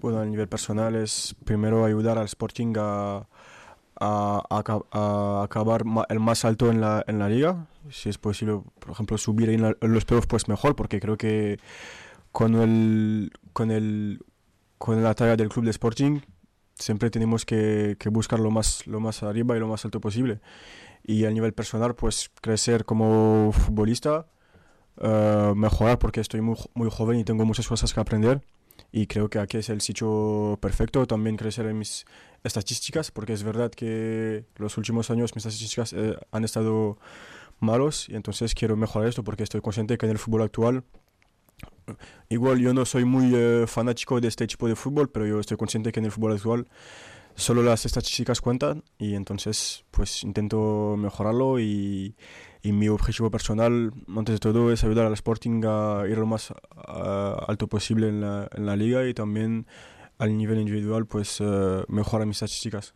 Bueno, a nivel personal es primero ayudar al Sporting a, a, a, a acabar el más alto en la, en la liga. Si es posible, por ejemplo, subir en, en los playoffs, pues mejor, porque creo que con el, con el, con la tarea del club de Sporting siempre tenemos que, que, buscar lo más, lo más arriba y lo más alto posible. Y a nivel personal, pues crecer como futbolista, uh, mejorar porque estoy muy, muy joven y tengo muchas cosas que aprender. Y creo que aquí es el sitio perfecto. También crecer en mis estadísticas, porque es verdad que los últimos años mis estadísticas eh, han estado malos y entonces quiero mejorar esto porque estoy consciente que en el fútbol actual Igual yo no soy muy uh, fanático de este tipo de fútbol, pero yo estoy consciente que en el fútbol actual solo las estadísticas cuentan y entonces pues intento mejorarlo y, y mi objetivo personal antes de todo es ayudar al Sporting a ir lo más alto posible en la, en la, liga y también al nivel individual pues uh, mejorar mis estadísticas.